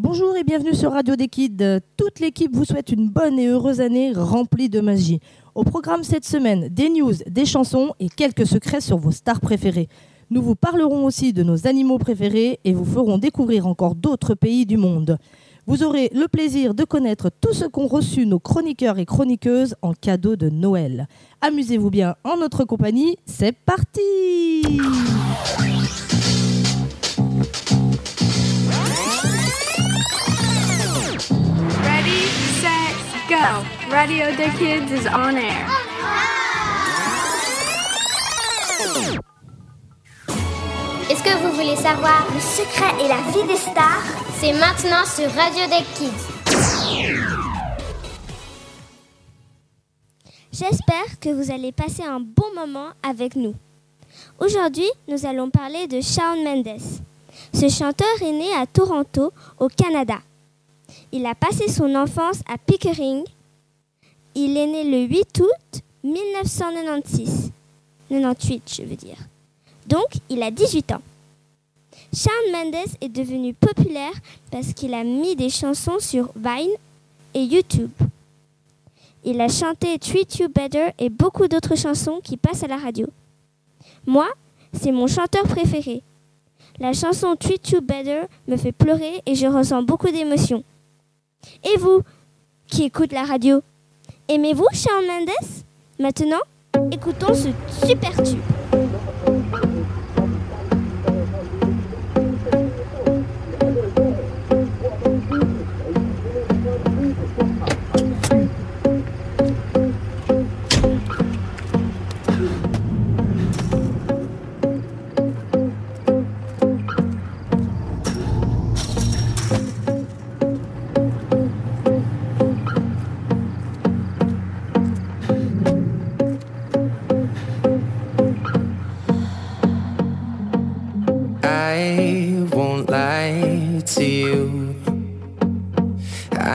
Bonjour et bienvenue sur Radio des Kids. Toute l'équipe vous souhaite une bonne et heureuse année remplie de magie. Au programme cette semaine, des news, des chansons et quelques secrets sur vos stars préférées. Nous vous parlerons aussi de nos animaux préférés et vous ferons découvrir encore d'autres pays du monde. Vous aurez le plaisir de connaître tout ce qu'ont reçu nos chroniqueurs et chroniqueuses en cadeau de Noël. Amusez-vous bien en notre compagnie, c'est parti Radio the Kids is on air. Est-ce que vous voulez savoir le secret et la vie des stars? C'est maintenant sur Radio des Kids. J'espère que vous allez passer un bon moment avec nous. Aujourd'hui, nous allons parler de Shawn Mendes. Ce chanteur est né à Toronto, au Canada. Il a passé son enfance à Pickering. Il est né le 8 août 1996. 98, je veux dire. Donc, il a 18 ans. Shawn Mendes est devenu populaire parce qu'il a mis des chansons sur Vine et YouTube. Il a chanté Treat You Better et beaucoup d'autres chansons qui passent à la radio. Moi, c'est mon chanteur préféré. La chanson Treat You Better me fait pleurer et je ressens beaucoup d'émotions. Et vous, qui écoute la radio, aimez-vous Shawn Mendes? Maintenant, écoutons ce super tube.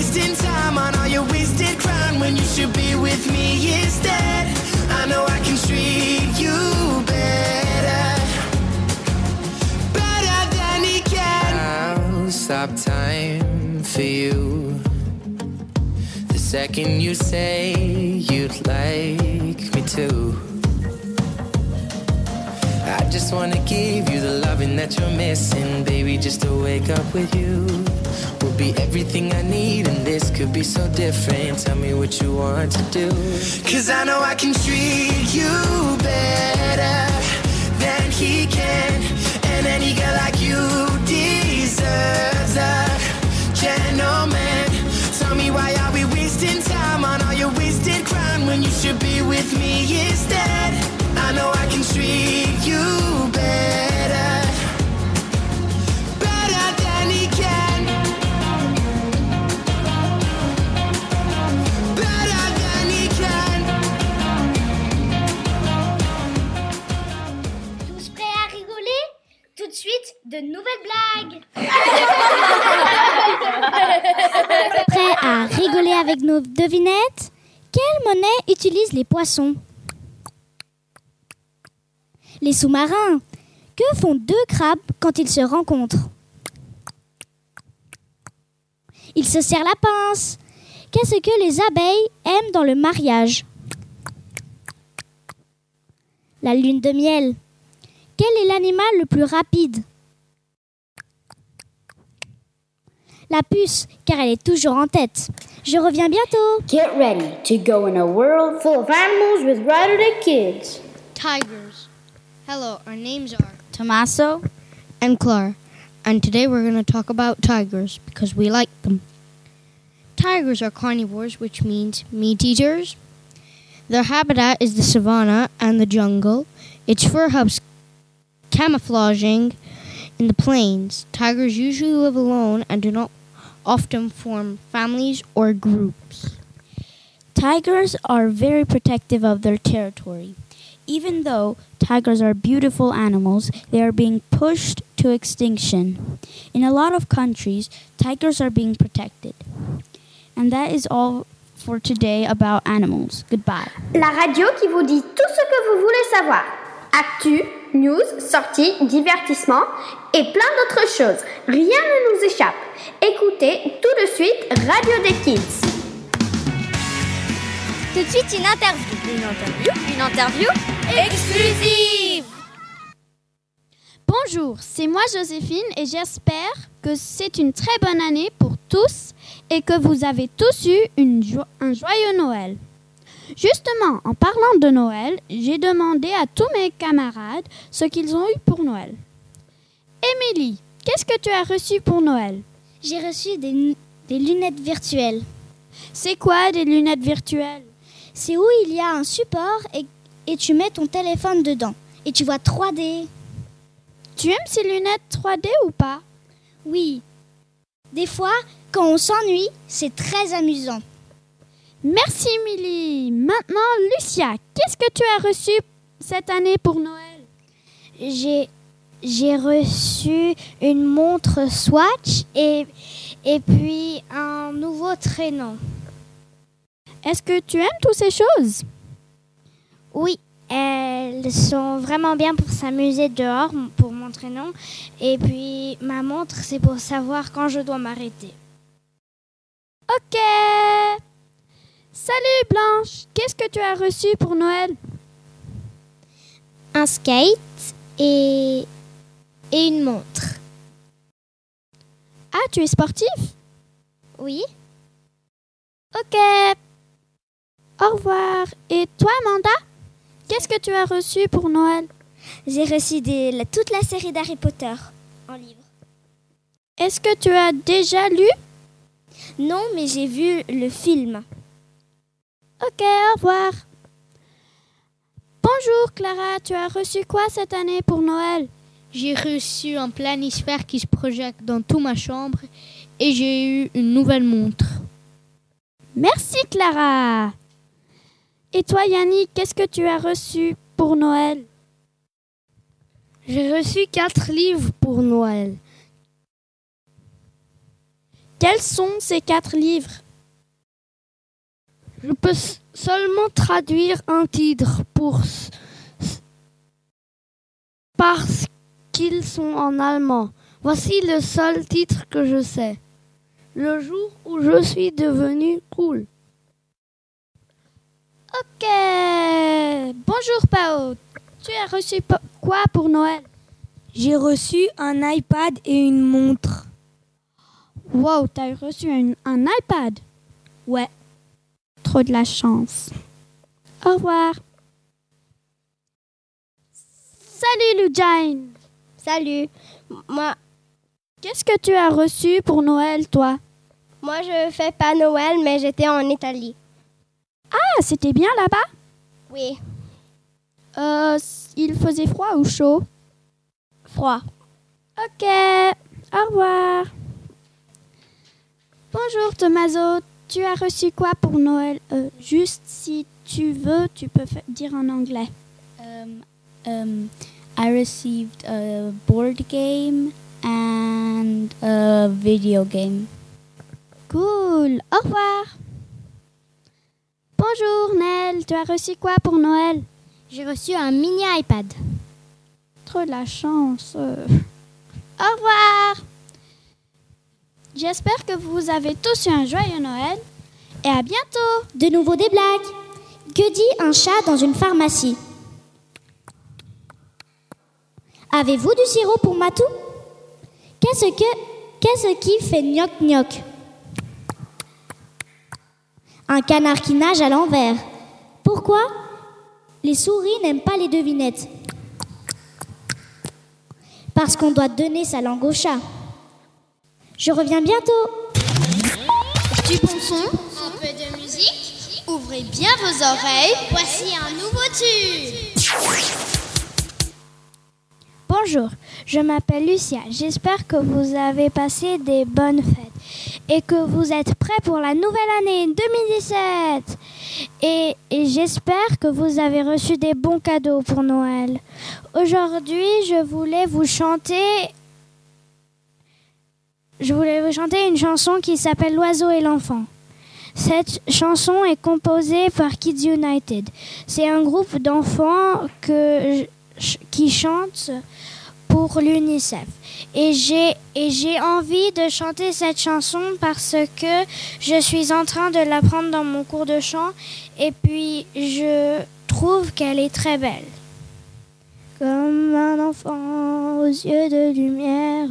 Wasting time on all your wasted crown when you should be with me instead? I know I can treat you better, better than he can. I'll stop time for you. The second you say you'd like me to. I just wanna give you the loving that you're missing, baby. Just to wake up with you be everything I need, and this could be so different. Tell me what you want to do. Cause I know I can treat you better than he can. And any girl like you avec nos devinettes Quelle monnaie utilisent les poissons? Les sous-marins. Que font deux crabes quand ils se rencontrent? Ils se serrent la pince. Qu'est-ce que les abeilles aiment dans le mariage? La lune de miel. Quel est l'animal le plus rapide? La puce, car elle est toujours en tête. Je reviens bientôt. Get ready to go in a world full of animals with Ryder the Kids. Tigers. Hello, our names are Tommaso and Clara, and today we're going to talk about tigers because we like them. Tigers are carnivores, which means meat eaters. Their habitat is the savanna and the jungle. Its fur helps camouflaging in the plains. Tigers usually live alone and do not often form families or groups. Tigers are very protective of their territory. Even though tigers are beautiful animals, they are being pushed to extinction. In a lot of countries, tigers are being protected. And that is all for today about animals. Goodbye. La radio qui vous dit tout ce que vous voulez savoir. Actu, news, sorties, divertissement et plein d'autres choses. Rien ne nous échappe. Écoutez tout de suite Radio des Kids. Tout de suite, une interview. Une interview Une interview exclusive Bonjour, c'est moi Joséphine et j'espère que c'est une très bonne année pour tous et que vous avez tous eu une jo- un joyeux Noël. Justement, en parlant de Noël, j'ai demandé à tous mes camarades ce qu'ils ont eu pour Noël. Émilie, qu'est-ce que tu as reçu pour Noël? J'ai reçu des, des lunettes virtuelles. C'est quoi des lunettes virtuelles? C'est où il y a un support et, et tu mets ton téléphone dedans. Et tu vois 3D. Tu aimes ces lunettes 3D ou pas? Oui. Des fois, quand on s'ennuie, c'est très amusant. Merci Émilie. Maintenant, Lucia, qu'est-ce que tu as reçu cette année pour Noël? J'ai j'ai reçu une montre Swatch et, et puis un nouveau traîneau. Est-ce que tu aimes toutes ces choses? Oui, elles sont vraiment bien pour s'amuser dehors pour mon traîneau. Et puis ma montre, c'est pour savoir quand je dois m'arrêter. Ok. Salut Blanche, qu'est-ce que tu as reçu pour Noël? Un skate et, et une montre. Ah, tu es sportif? Oui, Ok. Au revoir. Et toi, Amanda? Qu'est-ce que tu as reçu pour Noël? J'ai reçu des, la- toute la série d'Harry Potter en livre. Est-ce que tu as déjà lu? Non, mais j'ai vu le film. Ok, au revoir. Bonjour Clara, tu as reçu quoi cette année pour Noël? J'ai reçu un planisphère qui se projette dans toute ma chambre et j'ai eu une nouvelle montre. Merci Clara. Et toi Yannick, qu'est-ce que tu as reçu pour Noël? J'ai reçu quatre livres pour Noël. Quels sont ces quatre livres? Je peux seulement traduire un titre pour parce qu'ils sont en allemand. Voici le seul titre que je sais. Le jour où je suis devenu cool. Ok. Bonjour Pao. Tu as reçu quoi pour Noël? J'ai reçu un iPad et une montre. Wow, t'as reçu un, un iPad? Ouais. Trop de la chance. Au revoir. Salut Lujane. Salut, moi, Qu'est-ce que tu as reçu pour Noël, toi? moi je fais pas Noël, mais j'étais en Italie. Ah, c'était bien là-bas? Oui, Euh, il faisait froid ou chaud? Froid. Ok, au revoir. Bonjour Tommaso, tu as reçu quoi pour Noël? Euh, Juste si tu veux, tu peux dire en anglais. Um, um, I received a board game and a video game. Cool, au revoir. Bonjour Nel, tu as reçu quoi pour Noël? J'ai reçu un mini iPad. Trop de la chance. euh. Au revoir. J'espère que vous avez tous eu un joyeux Noël et à bientôt. De nouveau des blagues. Que dit un chat dans une pharmacie? Avez-vous du sirop pour Matou? Qu'est-ce que qu'est-ce qui fait gnoc gnoc? Un canard qui nage à l'envers. Pourquoi Les souris n'aiment pas les devinettes? Parce qu'on doit donner sa langue au chat. Je reviens bientôt. Du bon son, un peu de musique. Ouvrez bien vos oreilles. Voici un nouveau tube. Bonjour, je m'appelle Lucia. J'espère que vous avez passé des bonnes fêtes et que vous êtes prêts pour la nouvelle année 2017. Et, et j'espère que vous avez reçu des bons cadeaux pour Noël. Aujourd'hui, je voulais vous chanter je voulais vous chanter une chanson qui s'appelle L'oiseau et l'enfant. Cette chanson est composée par Kids United. C'est un groupe d'enfants qui chantent pour l'UNICEF. Et j'ai envie de chanter cette chanson parce que je suis en train de l'apprendre dans mon cours de chant et puis je trouve qu'elle est très belle. Comme un enfant aux yeux de lumière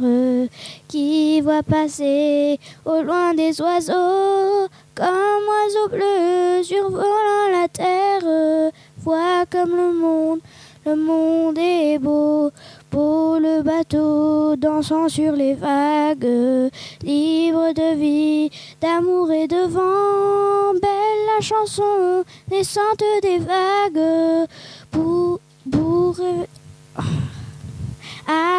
qui voit passer au loin des oiseaux, comme oiseau bleu survolant la terre, voit comme le monde, le monde est beau. Pour le bateau dansant sur les vagues, libre de vie, d'amour et de vent, belle la chanson naissante des vagues, pour, pour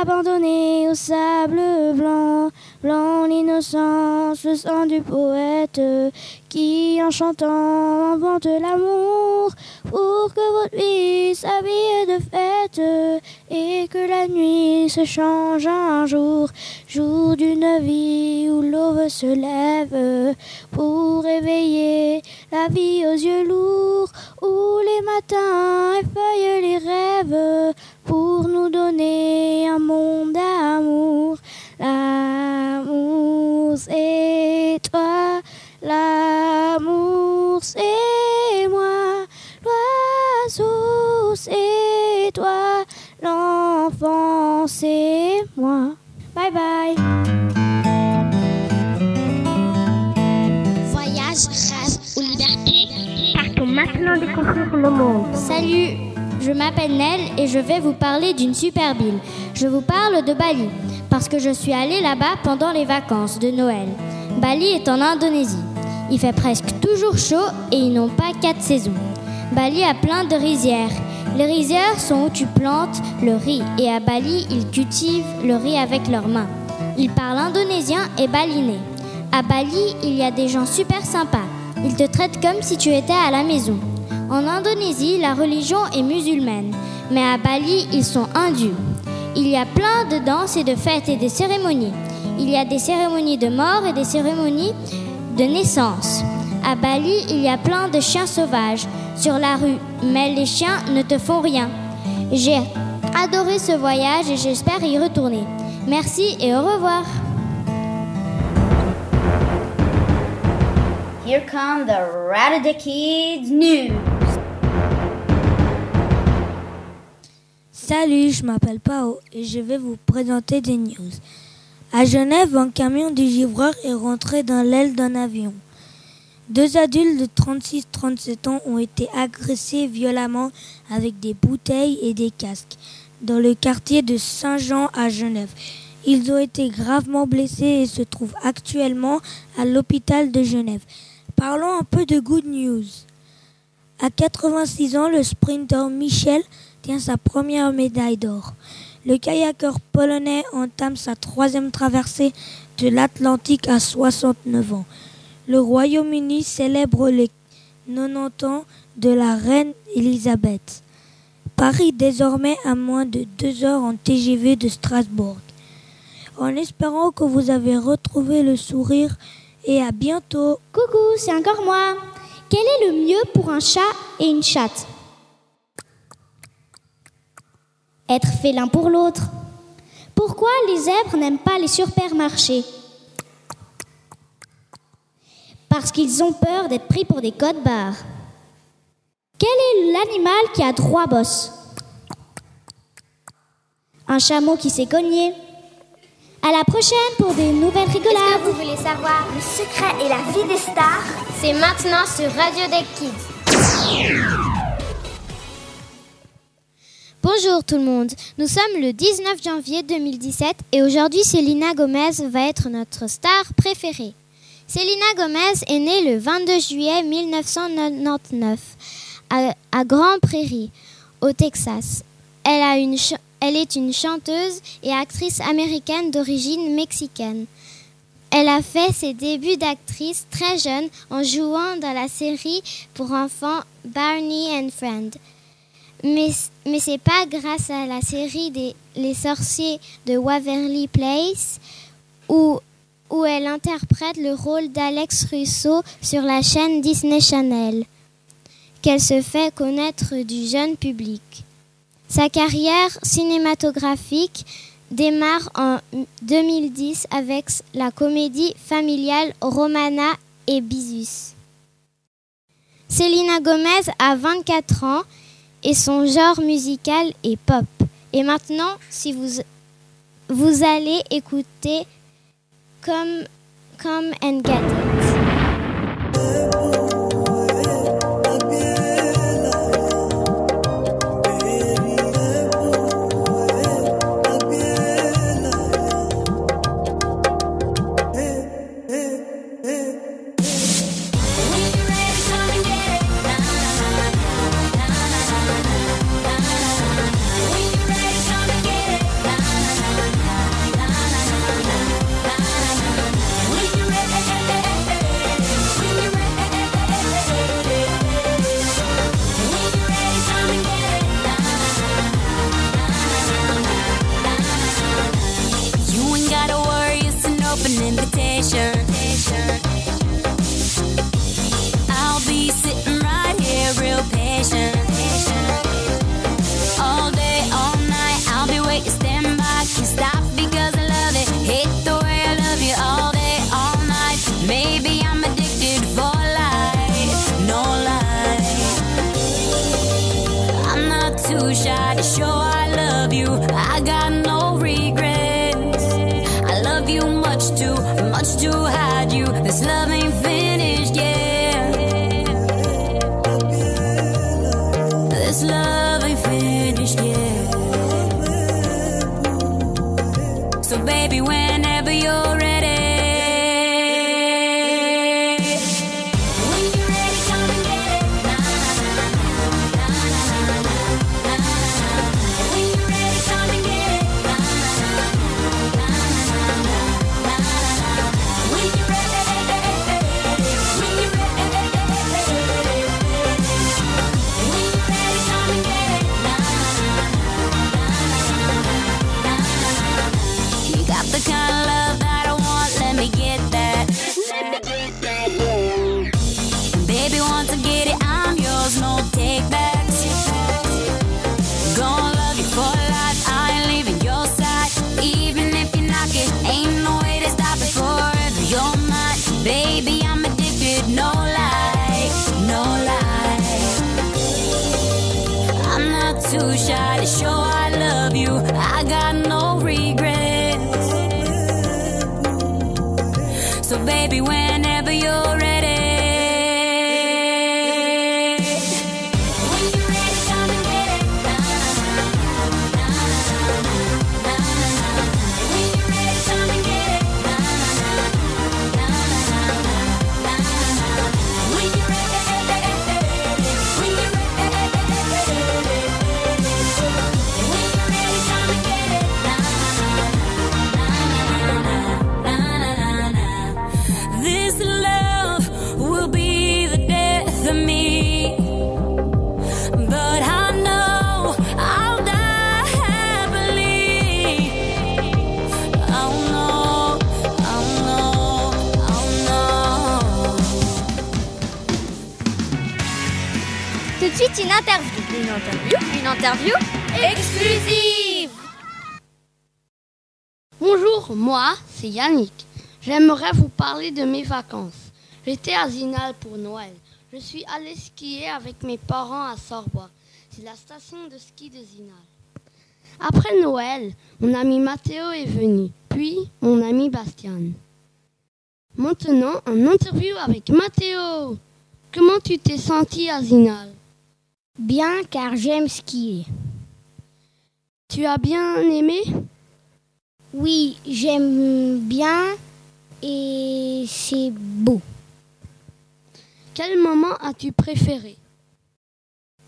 abandonné au sable blanc, blanc l'innocence, le sang du poète qui en chantant invente l'amour pour que votre vie s'habille de fête et que la nuit se change un jour, jour d'une vie où l'aube se lève pour réveiller la vie aux yeux lourds, où les matins effeuillent les rêves pour nous donner un monde d'amour. L'amour c'est toi, l'amour c'est moi, l'oiseau c'est toi, l'enfant c'est moi. Bye bye. Voyage, rêve ou liberté. Partons maintenant découvrir le monde. Salut, je m'appelle Nell et je vais vous parler d'une super ville. Je vous parle de Bali parce que je suis allée là-bas pendant les vacances de Noël. Bali est en Indonésie. Il fait presque toujours chaud et ils n'ont pas quatre saisons. Bali a plein de rizières. Les rizières sont où tu plantes le riz et à Bali, ils cultivent le riz avec leurs mains. Ils parlent indonésien et balinais. À Bali, il y a des gens super sympas. Ils te traitent comme si tu étais à la maison. En Indonésie, la religion est musulmane, mais à Bali, ils sont hindus. Il y a plein de danses et de fêtes et de cérémonies. Il y a des cérémonies de mort et des cérémonies de naissance. À Bali, il y a plein de chiens sauvages sur la rue, mais les chiens ne te font rien. J'ai adoré ce voyage et j'espère y retourner. Merci et au revoir. Here come the Ratata Kids News. Salut, je m'appelle Pao et je vais vous présenter des news. À Genève, un camion de givreurs est rentré dans l'aile d'un avion. Deux adultes de 36-37 ans ont été agressés violemment avec des bouteilles et des casques dans le quartier de Saint-Jean à Genève. Ils ont été gravement blessés et se trouvent actuellement à l'hôpital de Genève. Parlons un peu de good news. À 86 ans, le sprinter Michel tient sa première médaille d'or. Le kayakeur polonais entame sa troisième traversée de l'Atlantique à 69 ans. Le Royaume-Uni célèbre les 90 ans de la reine Elisabeth. Paris désormais à moins de deux heures en TGV de Strasbourg. En espérant que vous avez retrouvé le sourire et à bientôt. Coucou, c'est encore moi. Quel est le mieux pour un chat et une chatte? Être fait l'un pour l'autre. Pourquoi les zèbres n'aiment pas les supermarchés? Parce qu'ils ont peur d'être pris pour des codes barres. Quel est l'animal qui a trois bosses? Un chameau qui s'est cogné. À la prochaine pour de nouvelles rigolades. que vous voulez savoir? Le secret et la vie des stars C'est maintenant sur Radio des Kids. Bonjour tout le monde, nous sommes le 19 janvier 2017 et aujourd'hui Selena Gomez va être notre star préférée. Selena Gomez est née le 22 juillet 1999 à, Grand Prairie, au Texas. Elle est une chanteuse et actrice américaine d'origine mexicaine. Elle a fait ses débuts d'actrice très jeune en jouant dans la série pour enfants Barney and Friend. Mais, mais c'est pas grâce à la série des Les sorciers de Waverly Place où, où elle interprète le rôle d'Alex Russo sur la chaîne Disney Channel qu'elle se fait connaître du jeune public. Sa carrière cinématographique démarre en 2010 avec la comédie familiale Romana et Bisus. Selena Gomez a 24 ans et son genre musical est pop. Et maintenant, si vous, vous allez écouter Come, Come and Get It. To show I love you. I got no regrets. So baby, whenever Une interview Une interview exclusive Bonjour, moi, c'est Yannick. J'aimerais vous parler de mes vacances. J'étais à Zinal pour Noël. Je suis allé skier avec mes parents à Sorbois. C'est la station de ski de Zinal. Après Noël, mon ami Mathéo est venu, puis mon ami Bastien. Maintenant, en interview avec Mathéo. Comment tu t'es senti à Zinal? Bien car j'aime skier. Tu as bien aimé? Oui, j'aime bien et c'est beau. Quel moment as-tu préféré?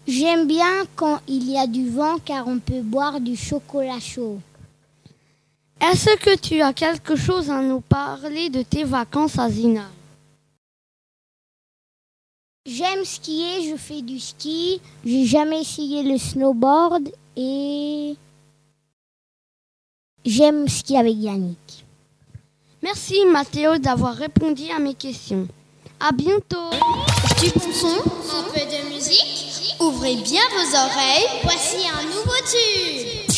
J'aime bien quand il y a du vent car on peut boire du chocolat chaud. Est-ce que tu as quelque chose à nous parler de tes vacances à Zinal J'aime skier, je fais du ski. J'ai jamais essayé le snowboard et j'aime skier avec Yannick. Merci Mathéo d'avoir répondu à mes questions. À bientôt. Du bon son, un peu de musique. Ouvrez bien vos oreilles. Voici un nouveau tube.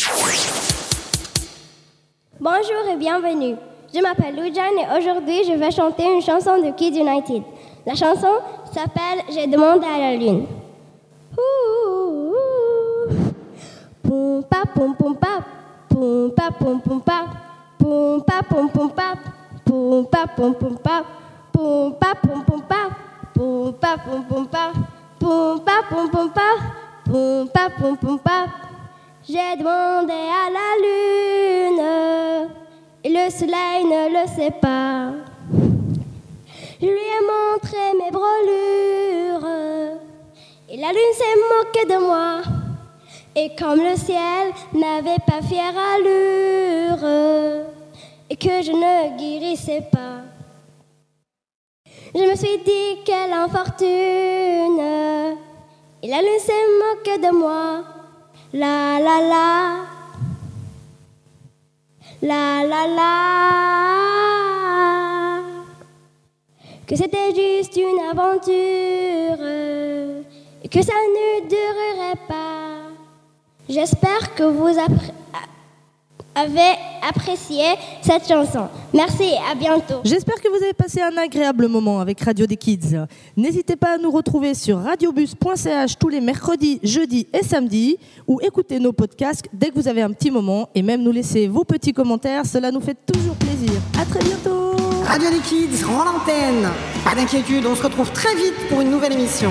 Bonjour et bienvenue. Je m'appelle Loujan et aujourd'hui je vais chanter une chanson de Kids United. La chanson s'appelle J'ai demandé à la lune. Ouh, ouh. Poum pa poum poum pa, poum pa poum poum pa, poum pa poum poum pa, poum pa poum poum pa, poum pa poum poum pa, poum pa poum poum pa, poum pa poum poum pa, poum pa poum poum pa. J'ai demandé à la lune et le soleil ne le sait pas. Je lui ai montré mes brûlures et la lune s'est moquée de moi. Et comme le ciel n'avait pas fière allure et que je ne guérissais pas, je me suis dit quelle infortune et la lune s'est moquée de moi. La la la. La la la. Que c'était juste une aventure et que ça ne durerait pas. J'espère que vous avez apprécié cette chanson. Merci et à bientôt. J'espère que vous avez passé un agréable moment avec Radio des Kids. N'hésitez pas à nous retrouver sur radiobus.ch tous les mercredis, jeudis et samedis ou écouter nos podcasts dès que vous avez un petit moment et même nous laisser vos petits commentaires. Cela nous fait toujours plaisir. À très bientôt. Radio des Kids rend l'antenne. Pas d'inquiétude, on se retrouve très vite pour une nouvelle émission.